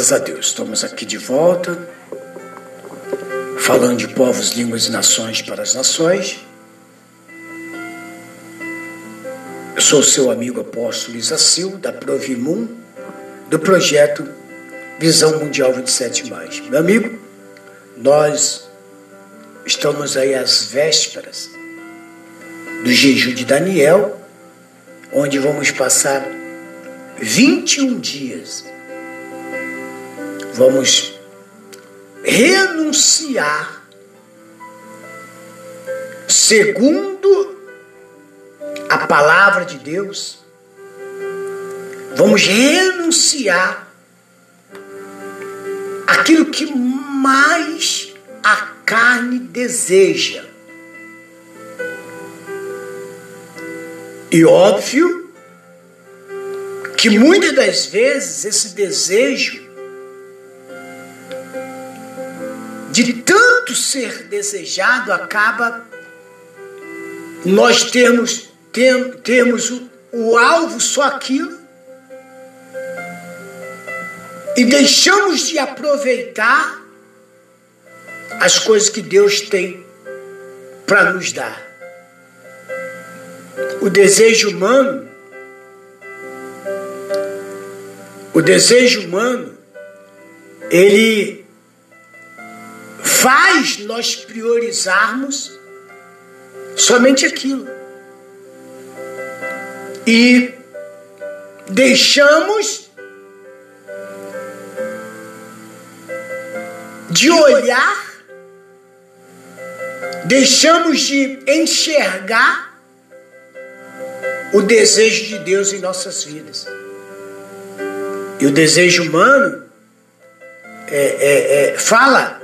Graças a Deus, estamos aqui de volta, falando de povos, línguas e nações para as nações. Eu sou seu amigo apóstolo Isacil, da Provimum, do projeto Visão Mundial 27. Meu amigo, nós estamos aí às vésperas do jejum de Daniel, onde vamos passar 21 dias vamos renunciar, segundo a palavra de Deus, vamos renunciar aquilo que mais a carne deseja. E óbvio que muitas das vezes esse desejo de tanto ser desejado, acaba nós termos, tem, termos o, o alvo só aquilo e deixamos de aproveitar as coisas que Deus tem para nos dar. O desejo humano, o desejo humano, ele faz nós priorizarmos somente aquilo. E deixamos de olhar, deixamos de enxergar o desejo de Deus em nossas vidas. E o desejo humano é, é, é, fala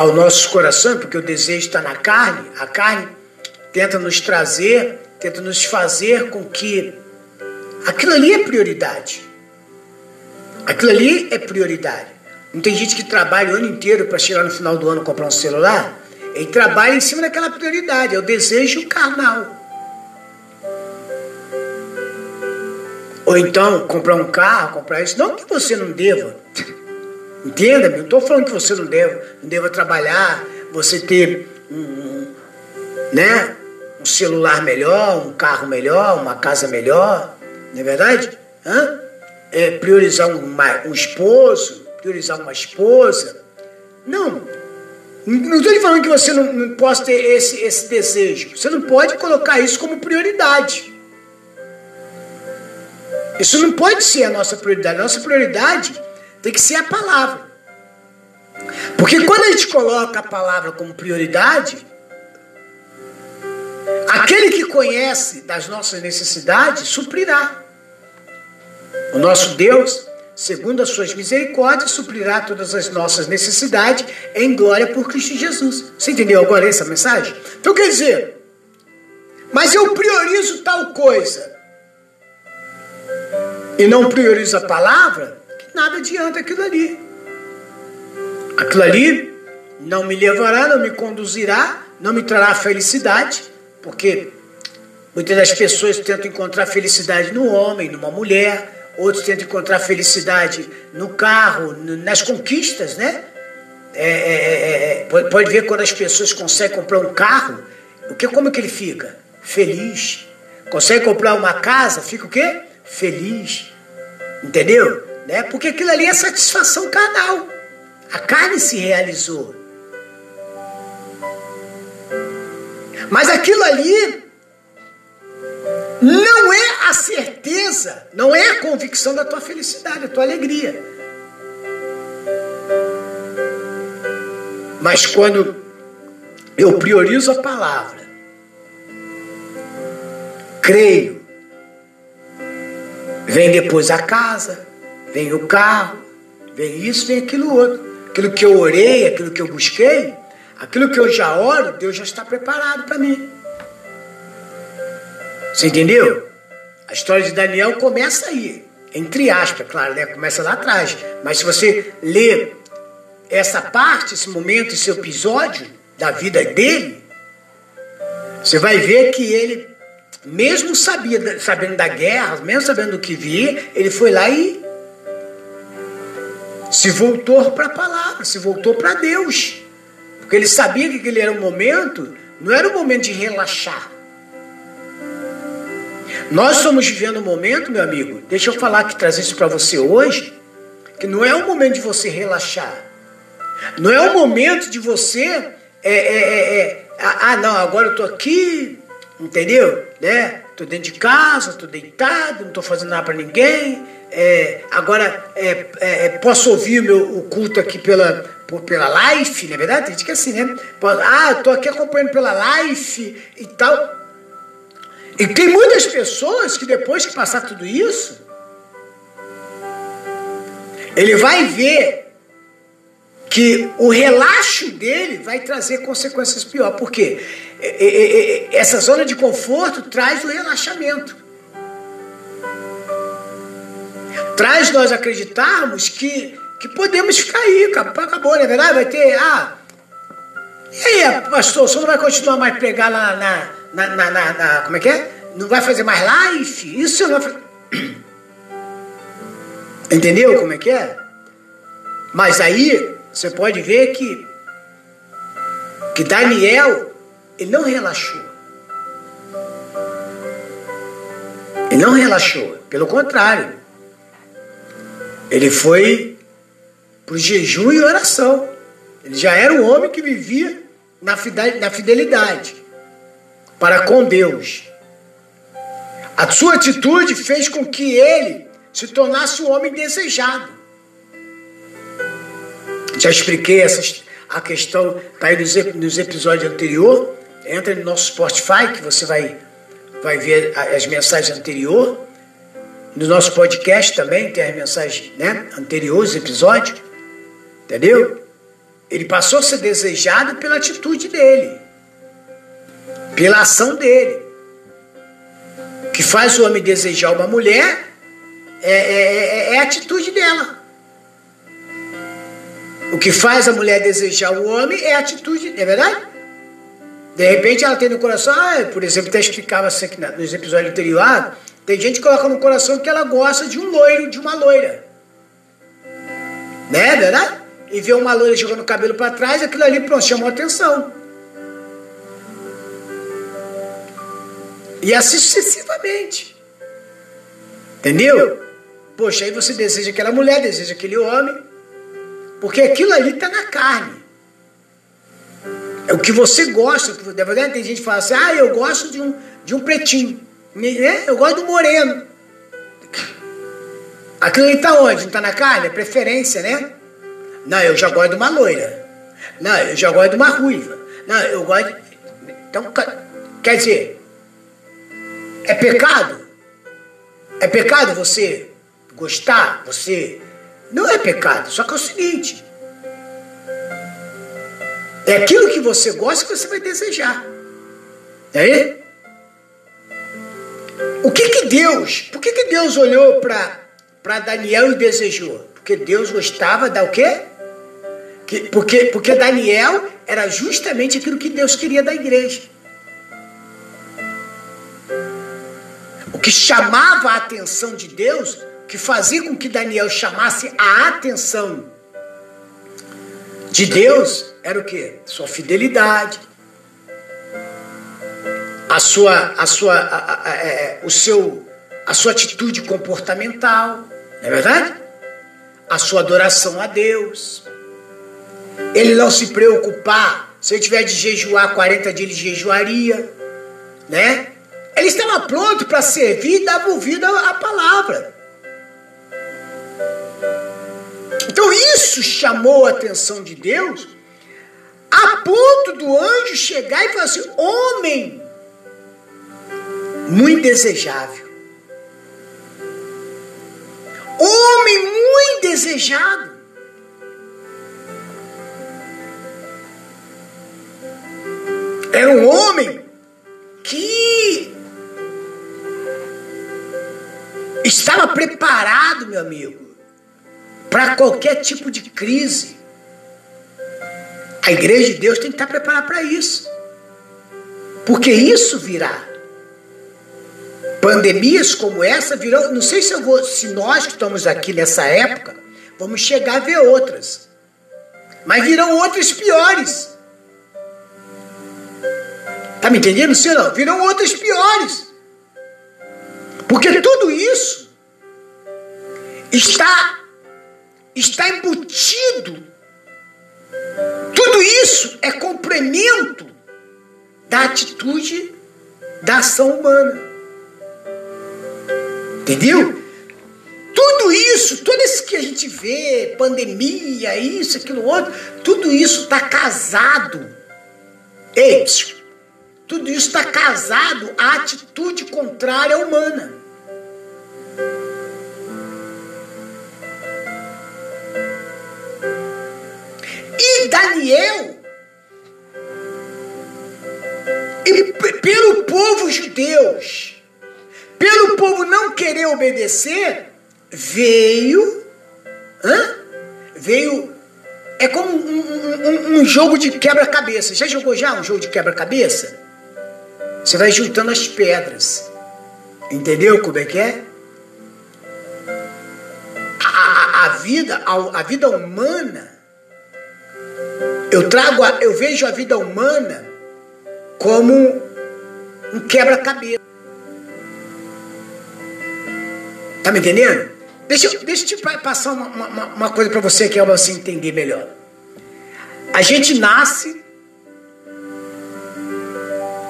ao nosso coração, porque o desejo está na carne, a carne tenta nos trazer, tenta nos fazer com que aquilo ali é prioridade. Aquilo ali é prioridade. Não tem gente que trabalha o ano inteiro para chegar no final do ano comprar um celular? Ele trabalha em cima daquela prioridade, é o desejo carnal. Ou então comprar um carro, comprar isso. Não que você não deva. Entenda, eu não estou falando que você não deva, não deva trabalhar, você ter um, né, um celular melhor, um carro melhor, uma casa melhor, não é verdade? Hã? É, priorizar um, um esposo, priorizar uma esposa. Não, não estou lhe falando que você não, não possa ter esse, esse desejo. Você não pode colocar isso como prioridade. Isso não pode ser a nossa prioridade. A nossa prioridade tem que ser a palavra. Porque quando a gente coloca a palavra como prioridade, aquele que conhece das nossas necessidades suprirá. O nosso Deus, segundo as suas misericórdias, suprirá todas as nossas necessidades em glória por Cristo Jesus. Você entendeu agora essa mensagem? Então quer dizer, mas eu priorizo tal coisa e não priorizo a palavra, nada adianta aquilo ali. Aquilo ali não me levará, não me conduzirá, não me trará felicidade, porque muitas das pessoas tentam encontrar felicidade no homem, numa mulher, outros tentam encontrar felicidade no carro, nas conquistas, né? É, é, é, é pode ver quando as pessoas conseguem comprar um carro, o que, como que ele fica? Feliz. Consegue comprar uma casa, fica o quê? Feliz. Entendeu? Né? Porque aquilo ali é satisfação carnal. A carne se realizou. Mas aquilo ali não é a certeza, não é a convicção da tua felicidade, da tua alegria. Mas quando eu priorizo a palavra, creio, vem depois a casa, vem o carro, vem isso, vem aquilo outro. Aquilo que eu orei, aquilo que eu busquei, aquilo que eu já oro, Deus já está preparado para mim. Você entendeu? A história de Daniel começa aí, entre aspas, claro, né? começa lá atrás. Mas se você ler essa parte, esse momento, esse episódio da vida dele, você vai ver que ele, mesmo sabia, sabendo da guerra, mesmo sabendo do que via, ele foi lá e se voltou para a palavra, se voltou para Deus. Porque ele sabia que aquele era um momento, não era um momento de relaxar. Nós estamos vivendo um momento, meu amigo, deixa eu falar que trazer isso para você hoje, que não é o momento de você relaxar. Não é o momento de você. É, é, é, é ah, não, agora eu tô aqui, entendeu? Né? Tô dentro de casa, tô deitado, não tô fazendo nada para ninguém. É, agora é, é, posso ouvir meu, o culto aqui pela, pela live, não é verdade? Tem gente que é assim, né? Ah, tô aqui acompanhando pela live e tal. E tem muitas pessoas que depois que passar tudo isso, ele vai ver que o relaxo dele vai trazer consequências piores. Por quê? Essa zona de conforto traz o relaxamento. Traz nós acreditarmos que, que podemos ficar aí, acabou, não é verdade? Vai ter, ah, e aí, pastor, o senhor não vai continuar mais pregar lá na, na, na, na, na, como é que é? Não vai fazer mais live? Isso não vai fazer. Entendeu como é que é? Mas aí você pode ver que que Daniel ele não relaxou. Ele não relaxou, pelo contrário. Ele foi para o jejum e oração. Ele já era um homem que vivia na fidelidade para com Deus. A sua atitude fez com que ele se tornasse um homem desejado. Já expliquei essa, a questão, está aí nos, nos episódios anteriores. Entra no nosso Spotify que você vai, vai ver as mensagens anteriores. No nosso podcast também tem as mensagens né, anteriores, episódios. Entendeu? Ele passou a ser desejado pela atitude dele, pela ação dele que faz o homem desejar uma mulher é, é, é, é, a atitude dela. O que faz a mulher desejar o homem é a atitude, é verdade? De repente ela tem no coração, ah, por exemplo, até explicava assim aqui nos episódios anteriores, ah, tem gente que coloca no coração que ela gosta de um loiro, de uma loira. Né, é verdade? E vê uma loira jogando o cabelo para trás, aquilo ali, pronto, chamou atenção. E assim sucessivamente. Entendeu? Poxa, aí você deseja aquela mulher, deseja aquele homem, porque aquilo ali está na carne. É o que você gosta. Tem gente que fala assim: ah, eu gosto de um, de um pretinho. Né? Eu gosto do moreno. Aquilo ali está onde? Não está na carne? É preferência, né? Não, eu já gosto de uma loira. Não, eu já gosto de uma ruiva. Não, eu gosto. De... Então, quer dizer, é pecado? É pecado você gostar? Você. Não é pecado, só que é o seguinte: é aquilo que você gosta que você vai desejar. É aí? O que que Deus, por que que Deus olhou para Daniel e desejou? Porque Deus gostava da o quê? Que, porque, porque Daniel era justamente aquilo que Deus queria da igreja. O que chamava a atenção de Deus, que fazia com que Daniel chamasse a atenção de Deus, era o que? Sua fidelidade, a sua, a sua, a, a, a, é, o seu, a sua atitude comportamental, não é verdade? a sua adoração a Deus. Ele não se preocupar, se ele tiver de jejuar 40 dias, ele jejuaria, né? Ele estava pronto para servir e dava ouvido à palavra. Então isso chamou a atenção de Deus a ponto do anjo chegar e falar assim: homem muito desejável. Homem muito desejado. Era um homem que estava preparado, meu amigo, para qualquer tipo de crise. A igreja de Deus tem que estar preparada para isso. Porque isso virá. Pandemias como essa virão. Não sei se vou, se nós que estamos aqui nessa época, vamos chegar a ver outras. Mas virão outras piores. Tá me entendendo, ou não? Virão outras piores. Porque tudo isso está está embutido. Tudo isso é complemento da atitude da ação humana. Entendeu? Tudo isso, tudo isso que a gente vê, pandemia, isso, aquilo outro, tudo isso está casado. Ei, tudo isso está casado à atitude contrária humana. E Daniel, e pelo povo judeus, pelo povo não querer obedecer, veio, hã? veio, é como um, um, um jogo de quebra-cabeça. Já jogou já um jogo de quebra-cabeça? Você vai juntando as pedras. Entendeu como é que é? A, a, a vida, a, a vida humana, eu trago, a, eu vejo a vida humana como um quebra-cabeça. Tá me entendendo? Deixa, deixa eu te passar uma, uma, uma coisa para você que é para você entender melhor. A gente nasce,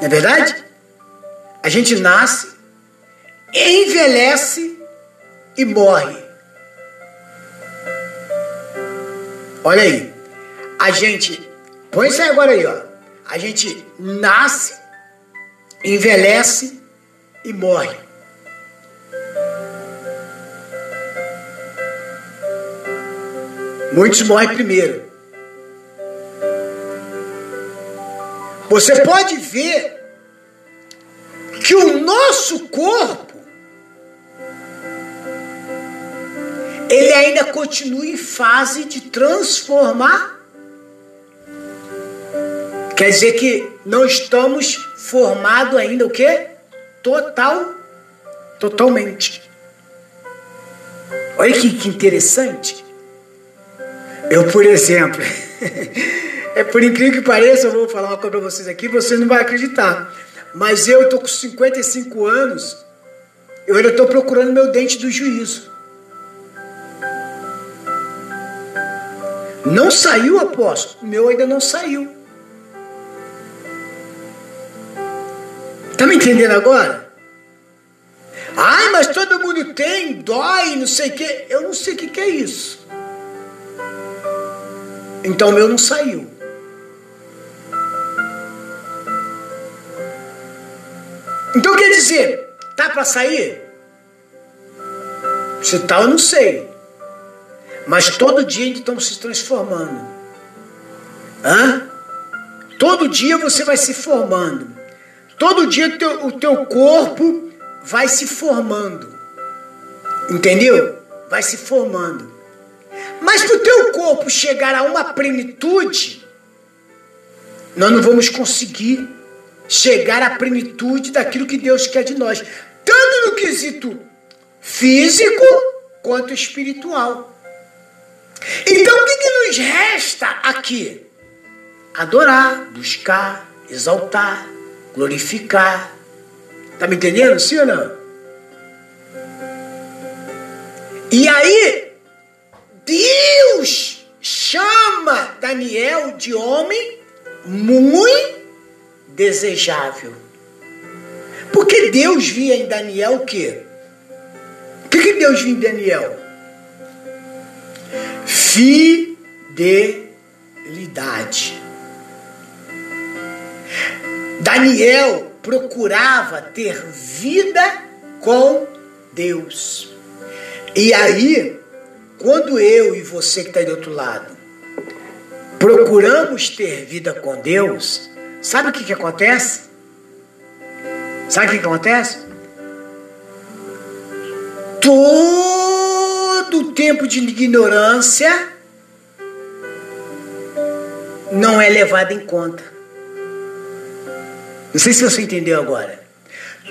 não é verdade? A gente nasce, envelhece e morre. Olha aí. A gente, põe isso aí agora aí, ó. A gente nasce, envelhece e morre. Muitos morrem primeiro. Você pode ver que o nosso corpo ele ainda continua em fase de transformar. Quer dizer que não estamos formados ainda o quê? Total, totalmente. Olha que, que interessante. Eu, por exemplo, é por incrível que pareça, eu vou falar uma coisa para vocês aqui, vocês não vão acreditar. Mas eu estou com 55 anos, eu ainda estou procurando meu dente do juízo. Não saiu, apóstolo? Meu ainda não saiu. Tá me entendendo agora? Ai, mas todo mundo tem, dói, não sei o que. Eu não sei o que, que é isso. Então o meu não saiu. Então quer dizer, tá para sair? Se tá, eu não sei. Mas todo dia ainda estamos se transformando. Hã? Todo dia você vai se formando. Todo dia teu, o teu corpo vai se formando. Entendeu? Vai se formando. Mas para o teu corpo chegar a uma plenitude, nós não vamos conseguir chegar à plenitude daquilo que Deus quer de nós, tanto no quesito físico quanto espiritual. Então o que, que nos resta aqui? Adorar, buscar, exaltar, glorificar. Tá me entendendo, sim ou não? E aí, Deus chama Daniel de homem muito desejável. Porque Deus via em Daniel o quê? O que, Deus via em Daniel? Fidelidade. Daniel procurava ter vida com Deus. E aí, quando eu e você que está do outro lado procuramos ter vida com Deus, sabe o que, que acontece? Sabe o que, que acontece? Todo tempo de ignorância não é levado em conta. Não sei se você entendeu agora.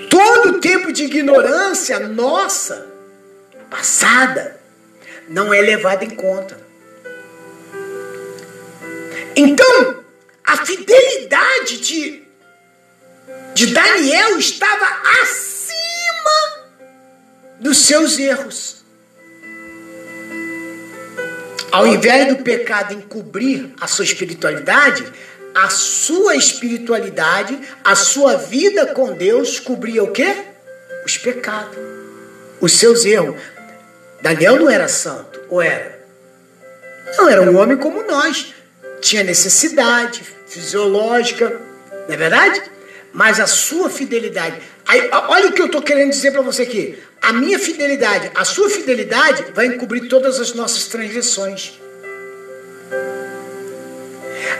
Todo tempo de ignorância nossa, passada, não é levado em conta. Então, a fidelidade de, de Daniel estava acima dos seus erros. Ao invés do pecado encobrir a sua espiritualidade, a sua espiritualidade, a sua vida com Deus cobria o quê? Os pecados, os seus erros. Daniel não era santo, ou era? Não, era um homem como nós. Tinha necessidade fisiológica, não é verdade? Mas a sua fidelidade. Aí, olha o que eu estou querendo dizer para você aqui. A minha fidelidade, a sua fidelidade vai encobrir todas as nossas transgressões.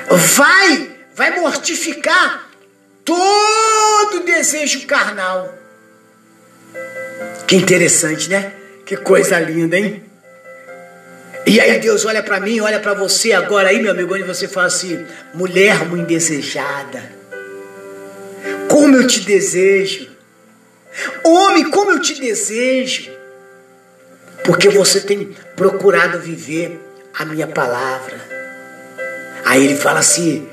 Vai, vai mortificar todo desejo carnal. Que interessante, né? Que coisa linda, hein? E aí Deus olha para mim, olha para você agora aí, meu amigo, onde você fala assim: mulher muito desejada. Como eu te desejo. Homem, como eu te desejo. Porque você tem procurado viver a minha palavra. Aí ele fala assim,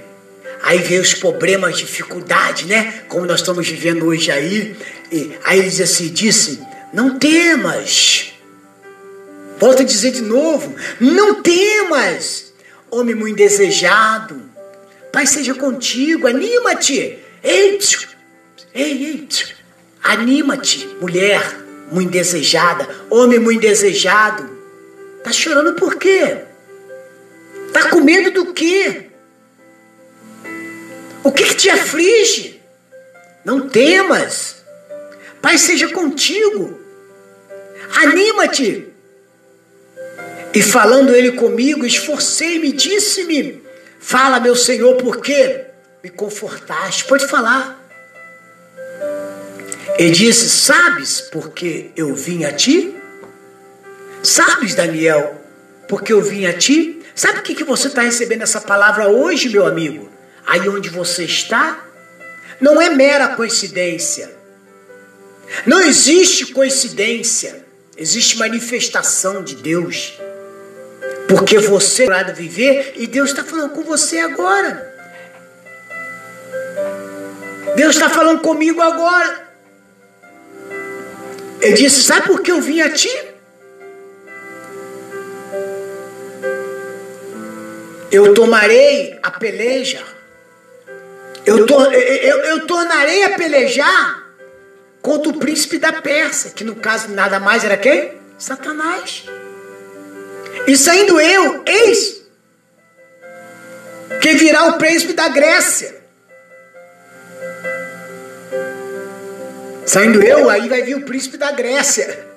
aí vem os problemas, dificuldade, né? Como nós estamos vivendo hoje aí. E aí ele diz assim, disse, não temas. Volto a dizer de novo, não temas, homem muito desejado. Pai seja contigo, anima-te. Ei, ei, ei, anima-te, mulher muito desejada, homem muito desejado. Tá chorando por quê? Tá com medo do quê? O que, que te aflige? Não temas. Pai seja contigo. Anima-te. E falando ele comigo, esforcei-me, disse-me: Fala, meu Senhor, por quê? Me confortaste. Pode falar. Ele disse: Sabes porque eu vim a ti? Sabes, Daniel, porque eu vim a ti? Sabe o que, que você está recebendo essa palavra hoje, meu amigo? Aí onde você está? Não é mera coincidência. Não existe coincidência. Existe manifestação de Deus. Porque você é viver e Deus está falando com você agora. Deus está falando comigo agora. Ele disse: Sabe por que eu vim a ti? Eu tomarei a peleja. Eu, to, eu, eu tornarei a pelejar contra o príncipe da Pérsia, que no caso nada mais era quem? Satanás. E saindo eu, eis que virá o príncipe da Grécia. Saindo eu, aí vai vir o príncipe da Grécia.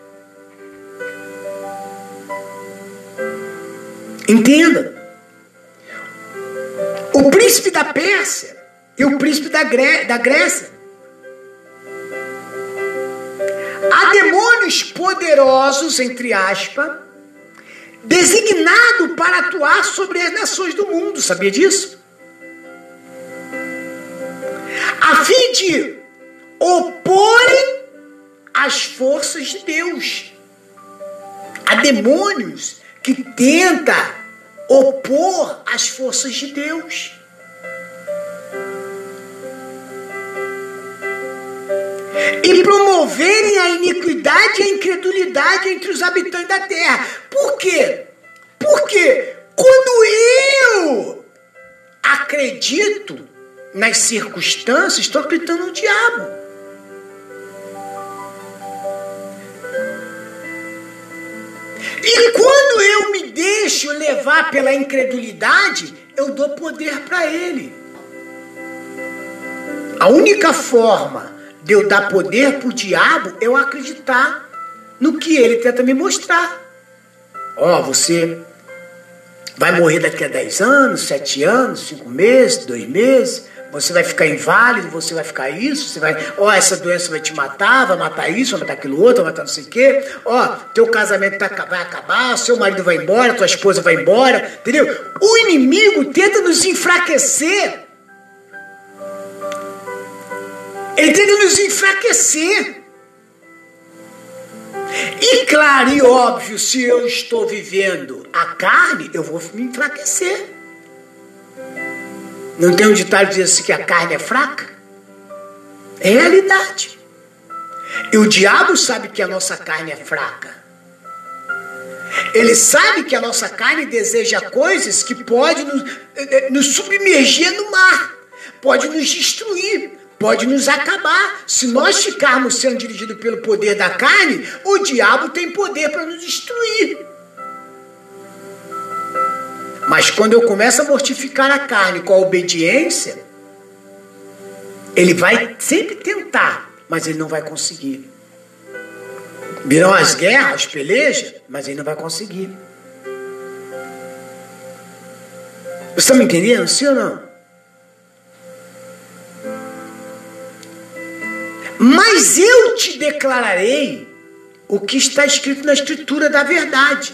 Entenda. O príncipe da Pérsia e o príncipe da, Gré da Grécia. Há demônios poderosos, entre aspas, designado para atuar sobre as nações do mundo. Sabia disso? A fim de oporem as forças de Deus. Há demônios que tenta opor as forças de Deus. E promoverem a iniquidade e a incredulidade entre os habitantes da terra. Por quê? Porque quando eu acredito nas circunstâncias, estou acreditando no diabo. E quando eu me deixo levar pela incredulidade, eu dou poder para ele. A única forma de eu dar poder para o diabo eu acreditar no que ele tenta me mostrar. Ó, oh, você vai morrer daqui a 10 anos, 7 anos, 5 meses, 2 meses, você vai ficar inválido, você vai ficar isso, você vai, ó, oh, essa doença vai te matar, vai matar isso, vai matar aquilo outro, vai matar não sei o quê. Ó, oh, teu casamento tá, vai acabar, seu marido vai embora, tua esposa vai embora, entendeu? O inimigo tenta nos enfraquecer. Ele tenta nos enfraquecer. E claro e óbvio, se eu estou vivendo a carne, eu vou me enfraquecer. Não tem um ditado que diz assim que a carne é fraca? É realidade. E o diabo sabe que a nossa carne é fraca. Ele sabe que a nossa carne deseja coisas que podem nos, eh, eh, nos submergir no mar, pode nos destruir, pode nos acabar. Se nós ficarmos sendo dirigidos pelo poder da carne, o diabo tem poder para nos destruir. Mas quando eu começo a mortificar a carne com a obediência, ele vai sempre tentar, mas ele não vai conseguir. Virão as guerras, as pelejas, mas ele não vai conseguir. Você está me entendendo? Sim ou não? Mas eu te declararei o que está escrito na Escritura da verdade.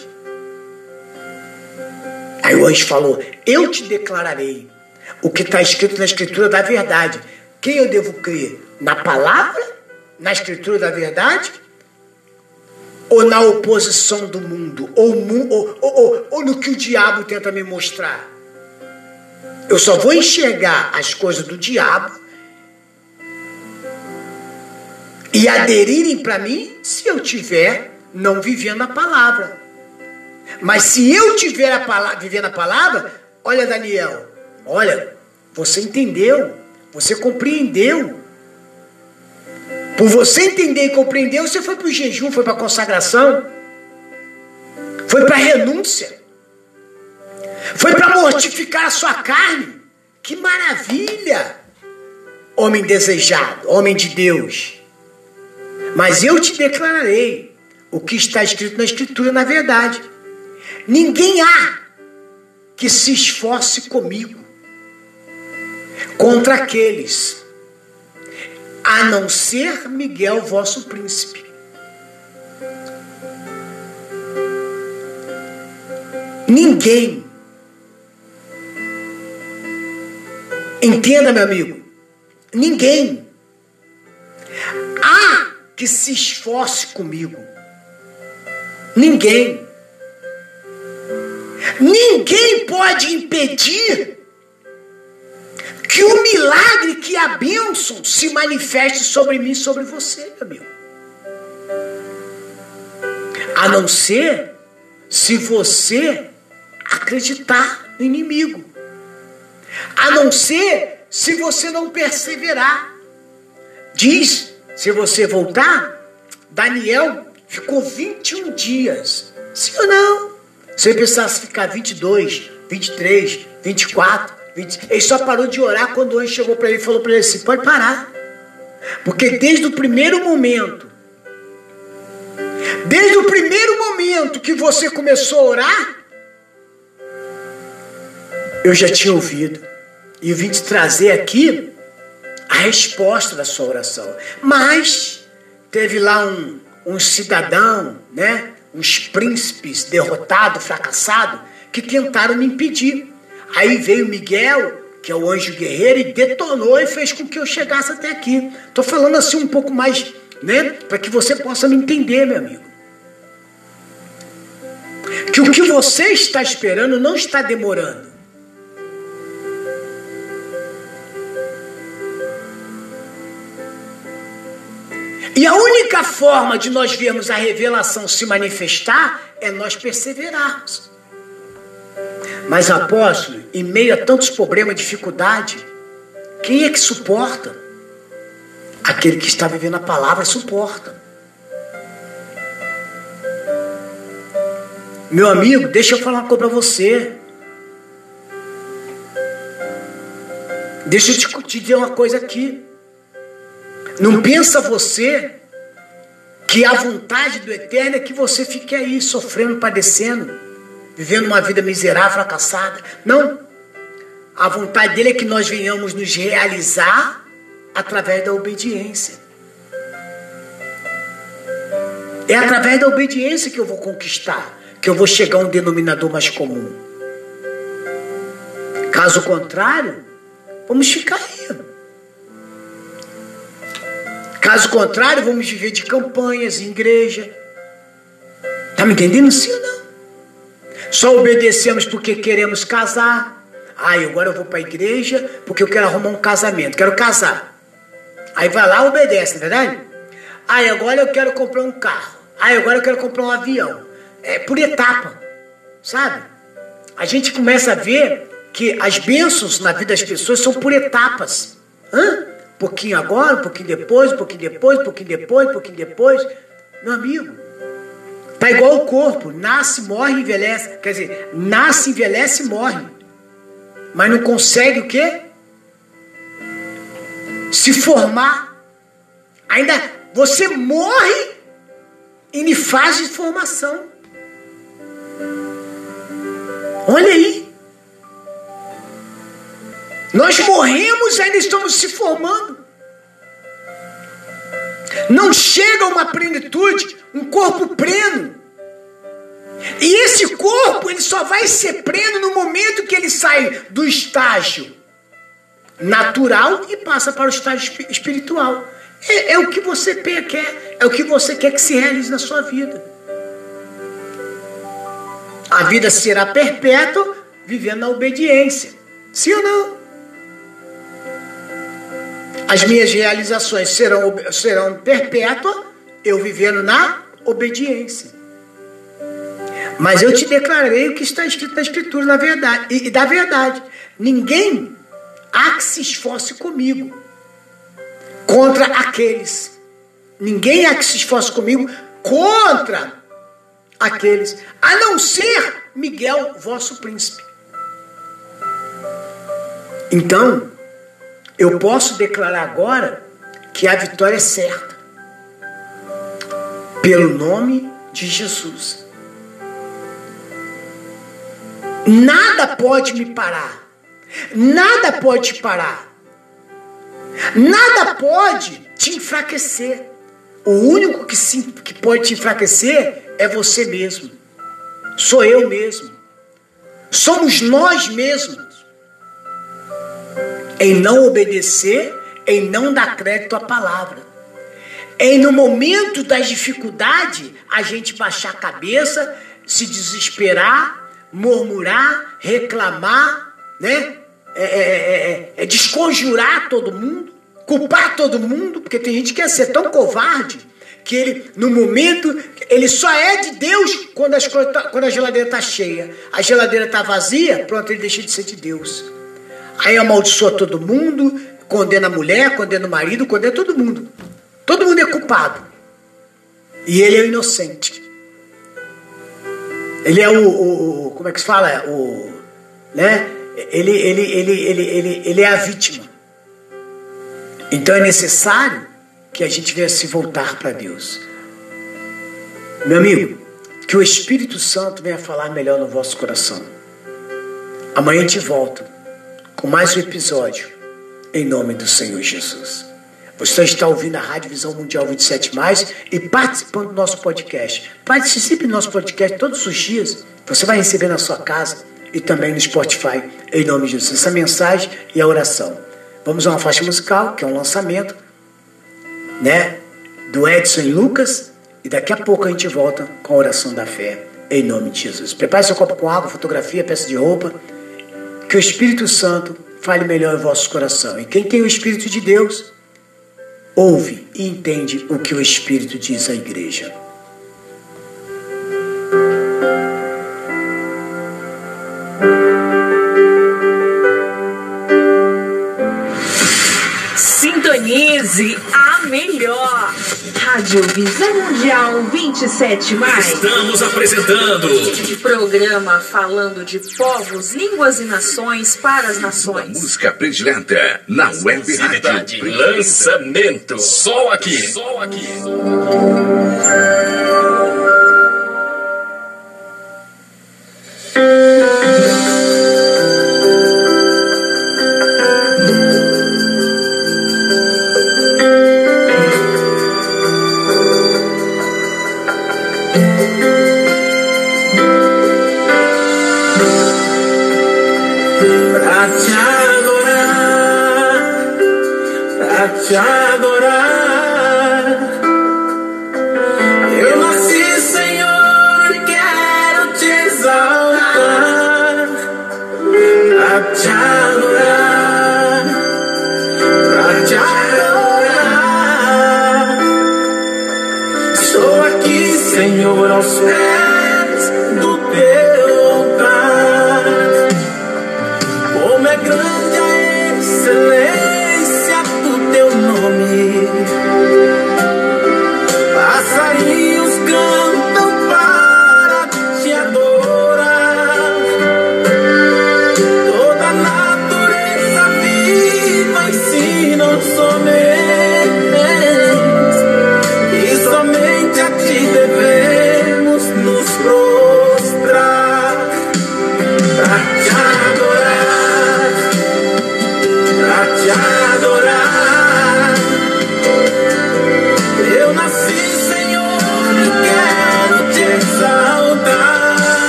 Aí o anjo falou: Eu te declararei o que está escrito na Escritura da verdade. Quem eu devo crer? Na palavra? Na Escritura da verdade? Ou na oposição do mundo? Ou, ou, ou, ou no que o diabo tenta me mostrar? Eu só vou enxergar as coisas do diabo e aderirem para mim se eu tiver não vivendo a palavra. Mas se eu tiver a palavra, vivendo a palavra, olha Daniel, olha, você entendeu, você compreendeu. Por você entender e compreender, você foi para o jejum, foi para a consagração, foi para a renúncia, foi para mortificar a sua carne. Que maravilha! Homem desejado, homem de Deus. Mas eu te declararei o que está escrito na Escritura, na verdade. Ninguém há que se esforce comigo contra aqueles, a não ser Miguel, vosso príncipe. Ninguém. Entenda, meu amigo. Ninguém que se esforce comigo. Ninguém. Ninguém pode impedir que o milagre, que a bênção se manifeste sobre mim, sobre você, amigo. A não ser se você acreditar no inimigo. A não ser se você não perseverar. Diz se você voltar, Daniel ficou 21 dias. Sim ou não? Se ele precisasse ficar 22, 23, 24, 20, ele só parou de orar quando o anjo chegou para ele e falou para ele assim: pode parar. Porque desde o primeiro momento, desde o primeiro momento que você começou a orar, eu já tinha ouvido. E eu vim te trazer aqui a resposta da sua oração. Mas teve lá um, um cidadão, né? uns príncipes derrotados, fracassados, que tentaram me impedir. Aí veio Miguel, que é o anjo guerreiro, e detonou e fez com que eu chegasse até aqui. Estou falando assim um pouco mais, né? Para que você possa me entender, meu amigo. Que o que você está esperando não está demorando. E a única forma de nós vermos a revelação se manifestar é nós perseverarmos. Mas apóstolo, em meio a tantos problemas, dificuldade, quem é que suporta? Aquele que está vivendo a palavra suporta. Meu amigo, deixa eu falar uma coisa para você. Deixa eu te, te dizer uma coisa aqui. Não pensa você que a vontade do Eterno é que você fique aí sofrendo, padecendo, vivendo uma vida miserável, fracassada. Não. A vontade dele é que nós venhamos nos realizar através da obediência. É através da obediência que eu vou conquistar, que eu vou chegar a um denominador mais comum. Caso contrário, vamos ficar aí. Caso contrário, vamos viver de campanhas igreja. Tá me entendendo sim ou não? Só obedecemos porque queremos casar. Ai, agora eu vou para a igreja porque eu quero arrumar um casamento, quero casar. Aí vai lá, obedece, não é verdade? Ai, agora eu quero comprar um carro. Ai, agora eu quero comprar um avião. É por etapa, sabe? A gente começa a ver que as bênçãos na vida das pessoas são por etapas. Hã? Pouquinho agora, um pouquinho depois, um pouquinho depois, um pouquinho depois, um pouquinho depois. Meu amigo, tá igual o corpo, nasce, morre, envelhece. Quer dizer, nasce, envelhece e morre mas não consegue o quê? Se formar. Ainda você morre em fase de formação. Olha aí. Nós morremos e ainda estamos se formando. Não chega uma plenitude, um corpo pleno. E esse corpo ele só vai ser pleno no momento que ele sai do estágio natural e passa para o estágio espiritual. É, é o que você quer, é o que você quer que se realize na sua vida. A vida será perpétua vivendo na obediência. Sim ou não? As minhas realizações serão, serão perpétuas eu vivendo na obediência. Mas eu te declarei o que está escrito na Escritura, na verdade, e, e da verdade. Ninguém há que se esforce comigo contra aqueles. Ninguém há que se esforce comigo contra aqueles, a não ser Miguel, vosso príncipe. Então, eu posso declarar agora que a vitória é certa, pelo nome de Jesus. Nada pode me parar. Nada pode te parar. Nada pode te enfraquecer. O único que, sim, que pode te enfraquecer é você mesmo. Sou eu mesmo. Somos nós mesmos. Em não obedecer, em não dar crédito à palavra. Em no momento das dificuldades, a gente baixar a cabeça, se desesperar murmurar, reclamar, né? É, é, é, é, desconjurar todo mundo, culpar todo mundo, porque tem gente que quer ser tão covarde que ele, no momento, ele só é de Deus quando, as, quando a geladeira está cheia. A geladeira está vazia, pronto, ele deixa de ser de Deus. Aí amaldiçoa todo mundo, condena a mulher, condena o marido, condena todo mundo. Todo mundo é culpado. E ele é o inocente. Ele é o, o, como é que se fala? O, né? Ele, ele, ele, ele, ele, ele é a vítima. Então é necessário que a gente venha se voltar para Deus. Meu amigo, que o Espírito Santo venha falar melhor no vosso coração. Amanhã te volto com mais um episódio, em nome do Senhor Jesus. Você está ouvindo a Rádio Visão Mundial 27 Mais e participando do nosso podcast. Participe do nosso podcast todos os dias. Você vai receber na sua casa e também no Spotify, em nome de Jesus. Essa mensagem e a oração. Vamos a uma faixa musical, que é um lançamento, né? Do Edson e Lucas. E daqui a pouco a gente volta com a oração da fé, em nome de Jesus. Prepare seu copo com água, fotografia, peça de roupa que o Espírito Santo fale melhor em vosso coração. E quem tem o Espírito de Deus, ouve e entende o que o Espírito diz à igreja. Sintonize a melhor. Rádio Visão Mundial 27 mais. Estamos apresentando programa falando de povos, línguas e nações para as nações. música predileta na web rádio. Lançamento. Só aqui. Só aqui.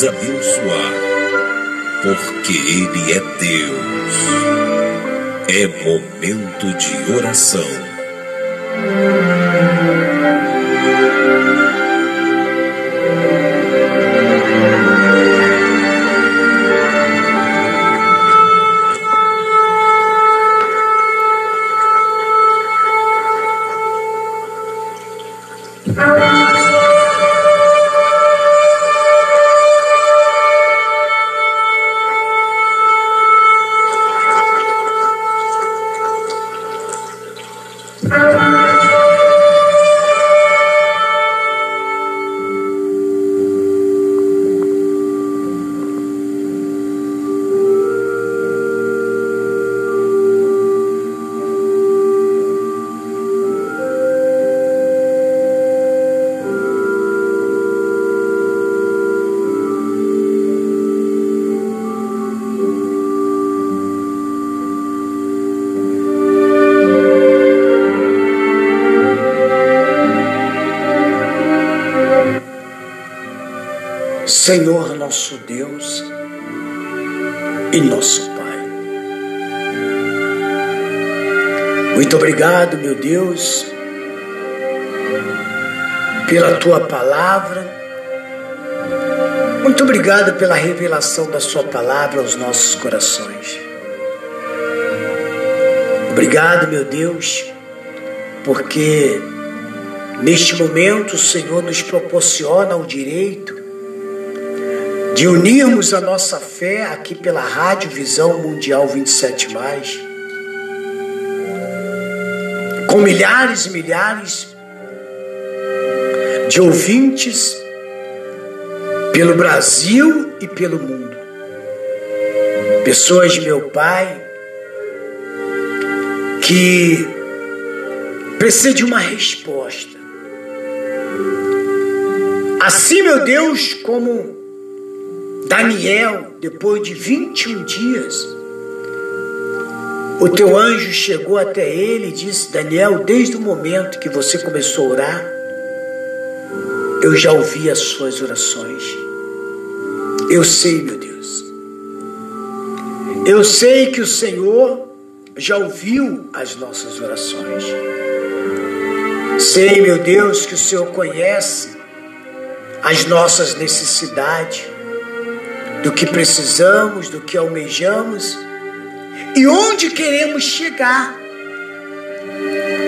Nos abençoar, porque Ele é Deus. É momento de oração. Senhor nosso Deus e nosso Pai. Muito obrigado, meu Deus, pela tua palavra. Muito obrigado pela revelação da sua palavra aos nossos corações. Obrigado, meu Deus, porque neste momento o Senhor nos proporciona o direito de unirmos a nossa fé aqui pela Rádio Visão Mundial 27, com milhares e milhares de ouvintes pelo Brasil e pelo mundo. Pessoas, meu Pai, que precisam de uma resposta. Assim, meu Deus, como Daniel, depois de 21 dias, o teu anjo chegou até ele e disse: Daniel, desde o momento que você começou a orar, eu já ouvi as suas orações. Eu sei, meu Deus. Eu sei que o Senhor já ouviu as nossas orações. Sei, meu Deus, que o Senhor conhece as nossas necessidades do que precisamos, do que almejamos e onde queremos chegar.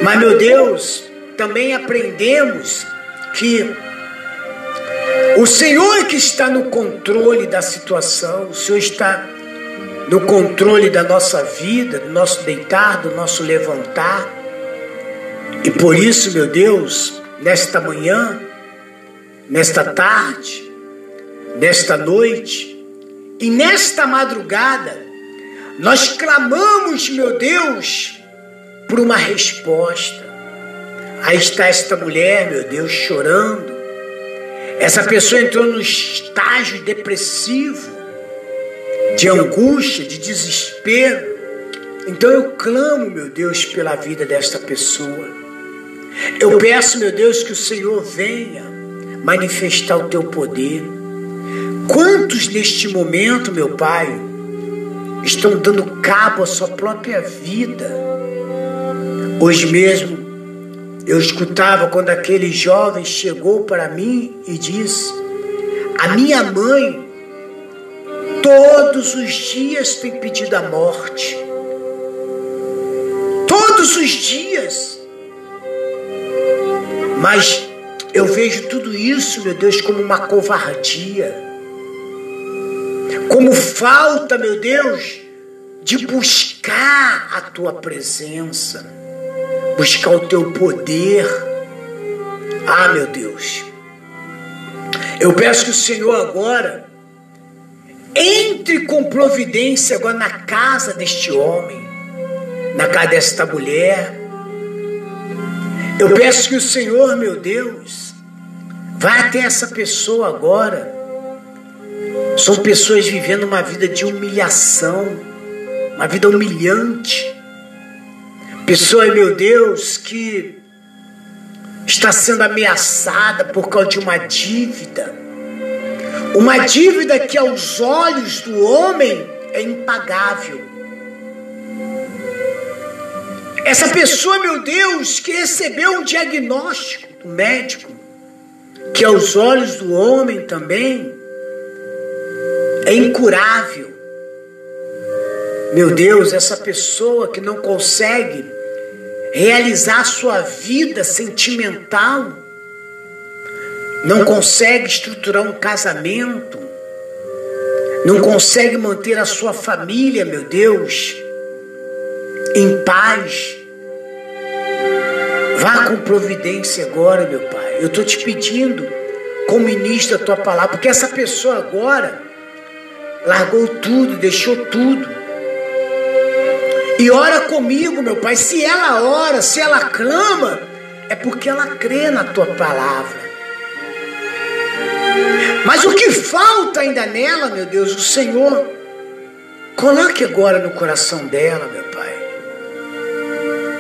Mas, meu Deus, também aprendemos que o Senhor é que está no controle da situação, o Senhor está no controle da nossa vida, do nosso deitar, do nosso levantar. E por isso, meu Deus, nesta manhã, nesta tarde, nesta noite, e nesta madrugada, nós clamamos, meu Deus, por uma resposta. Aí está esta mulher, meu Deus, chorando. Essa pessoa entrou num estágio depressivo, de angústia, de desespero. Então eu clamo, meu Deus, pela vida desta pessoa. Eu peço, meu Deus, que o Senhor venha manifestar o teu poder Quantos neste momento, meu Pai, estão dando cabo à sua própria vida? Hoje mesmo, eu escutava quando aquele jovem chegou para mim e disse: A minha mãe, todos os dias tem pedido a morte. Todos os dias. Mas eu vejo tudo isso, meu Deus, como uma covardia. Como falta, meu Deus, de buscar a tua presença, buscar o teu poder. Ah, meu Deus. Eu peço que o Senhor agora entre com providência agora na casa deste homem, na casa desta mulher. Eu peço que o Senhor, meu Deus, vá até essa pessoa agora. São pessoas vivendo uma vida de humilhação, uma vida humilhante. Pessoas, meu Deus, que está sendo ameaçada por causa de uma dívida uma dívida que aos olhos do homem é impagável. Essa pessoa, meu Deus, que recebeu um diagnóstico do médico, que aos olhos do homem também é incurável. Meu Deus, essa pessoa que não consegue realizar sua vida sentimental, não consegue estruturar um casamento, não consegue manter a sua família, meu Deus, em paz. Vá com providência agora, meu Pai. Eu estou te pedindo, como ministro da tua palavra, porque essa pessoa agora largou tudo, deixou tudo. E ora comigo, meu Pai. Se ela ora, se ela clama, é porque ela crê na tua palavra. Mas o que falta ainda nela, meu Deus, o Senhor, coloque agora no coração dela, meu Pai.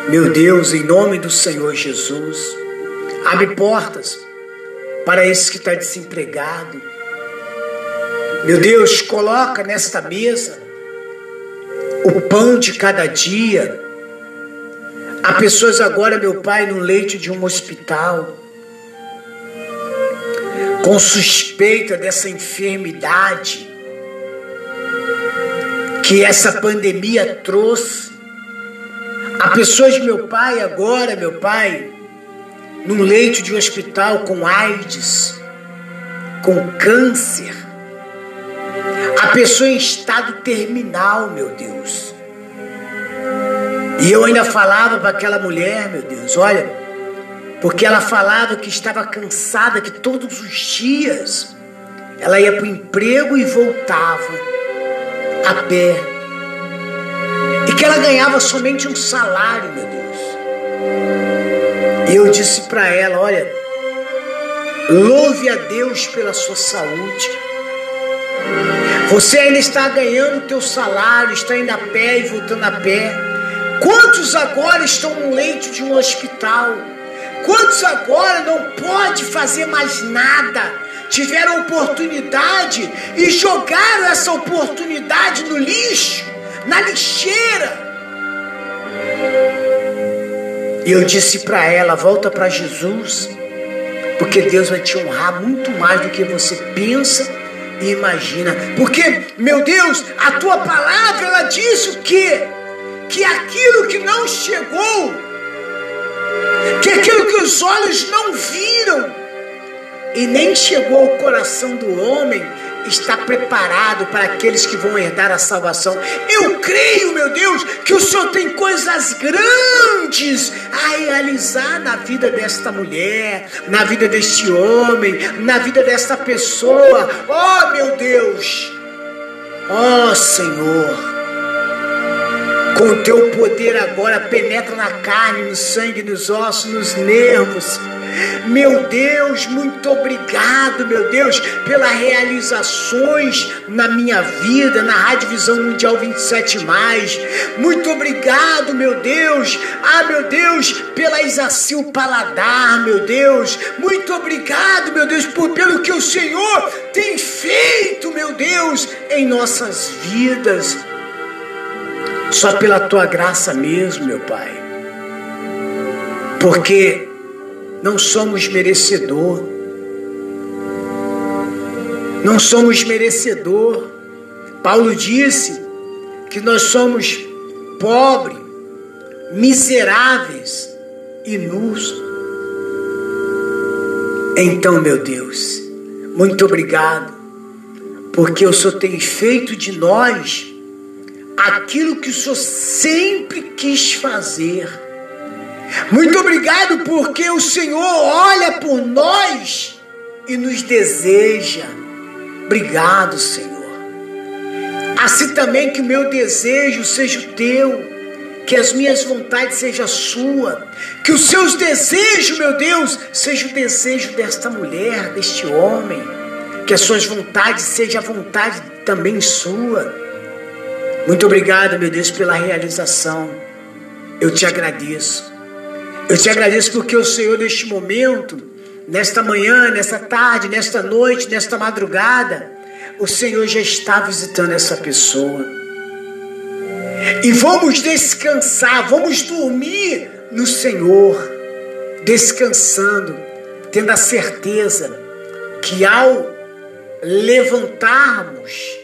Meu Deus, em nome do Senhor Jesus, abre portas para esse que está desempregado. Meu Deus, coloca nesta mesa o pão de cada dia. Há pessoas agora, meu Pai, no leito de um hospital com suspeita dessa enfermidade que essa pandemia trouxe. Há pessoas, meu pai, agora, meu pai, num leito de um hospital com AIDS, com câncer. Há pessoa em estado terminal, meu Deus. E eu ainda falava para aquela mulher, meu Deus, olha, porque ela falava que estava cansada, que todos os dias ela ia para o emprego e voltava a pé. E que ela ganhava somente um salário, meu Deus. E eu disse para ela: olha, louve a Deus pela sua saúde. Você ainda está ganhando teu salário, está indo a pé e voltando a pé. Quantos agora estão no leito de um hospital? Quantos agora não pode fazer mais nada? Tiveram oportunidade e jogaram essa oportunidade no lixo, na lixeira. E eu disse para ela: volta para Jesus, porque Deus vai te honrar muito mais do que você pensa imagina. Porque, meu Deus, a tua palavra ela diz o quê? Que aquilo que não chegou que aquilo que os olhos não viram e nem chegou ao coração do homem está preparado para aqueles que vão herdar a salvação. Eu creio, meu Deus, que o Senhor tem coisas grandes a realizar na vida desta mulher, na vida deste homem, na vida desta pessoa. Oh, meu Deus! Oh, Senhor! Com o teu poder agora penetra na carne, no sangue, nos ossos, nos nervos. Meu Deus, muito obrigado, meu Deus, pelas realizações na minha vida, na Rádio Visão Mundial 27. Muito obrigado, meu Deus. Ah, meu Deus, pela Isacil Paladar, meu Deus. Muito obrigado, meu Deus, por, pelo que o Senhor tem feito, meu Deus, em nossas vidas. Só pela tua graça mesmo, meu Pai. Porque não somos merecedor. Não somos merecedor. Paulo disse que nós somos pobres, miseráveis e nus. Então, meu Deus, muito obrigado, porque o Senhor tem feito de nós aquilo que o Senhor sempre quis fazer. Muito obrigado, porque o Senhor olha por nós e nos deseja. Obrigado, Senhor. Assim também que o meu desejo seja o teu que as minhas vontades sejam a sua, que os seus desejos, meu Deus, seja o desejo desta mulher, deste homem, que as suas vontades seja a vontade também sua. Muito obrigado, meu Deus, pela realização. Eu te agradeço. Eu te agradeço porque o Senhor, neste momento, nesta manhã, nesta tarde, nesta noite, nesta madrugada, o Senhor já está visitando essa pessoa. E vamos descansar, vamos dormir no Senhor, descansando, tendo a certeza que ao levantarmos,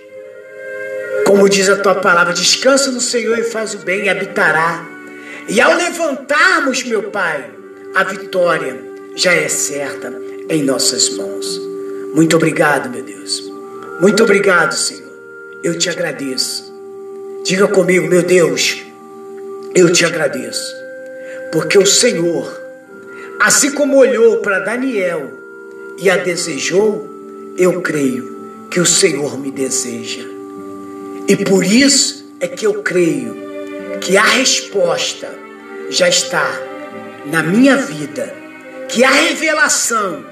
como diz a tua palavra, descansa no Senhor e faz o bem e habitará. E ao levantarmos, meu Pai, a vitória já é certa em nossas mãos. Muito obrigado, meu Deus. Muito obrigado, Senhor. Eu te agradeço. Diga comigo, meu Deus, eu te agradeço, porque o Senhor, assim como olhou para Daniel e a desejou, eu creio que o Senhor me deseja. E por isso é que eu creio que a resposta já está na minha vida, que a revelação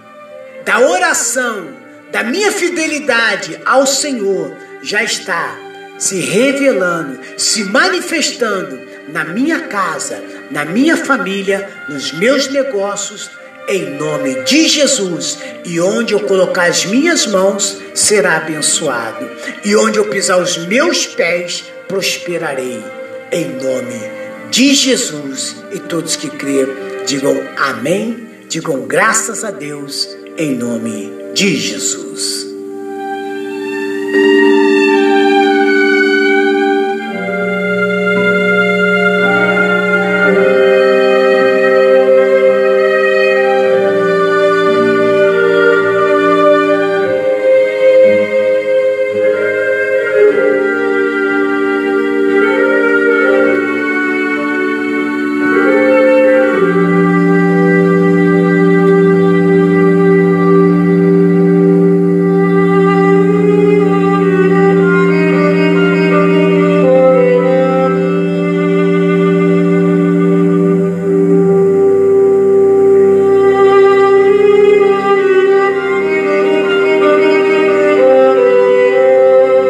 da oração, da minha fidelidade ao Senhor já está se revelando, se manifestando na minha casa, na minha família, nos meus negócios, em nome de Jesus. E onde eu colocar as minhas mãos, será abençoado. E onde eu pisar os meus pés, prosperarei. Em nome de Jesus. E todos que crêem, digam amém, digam graças a Deus, em nome de Jesus.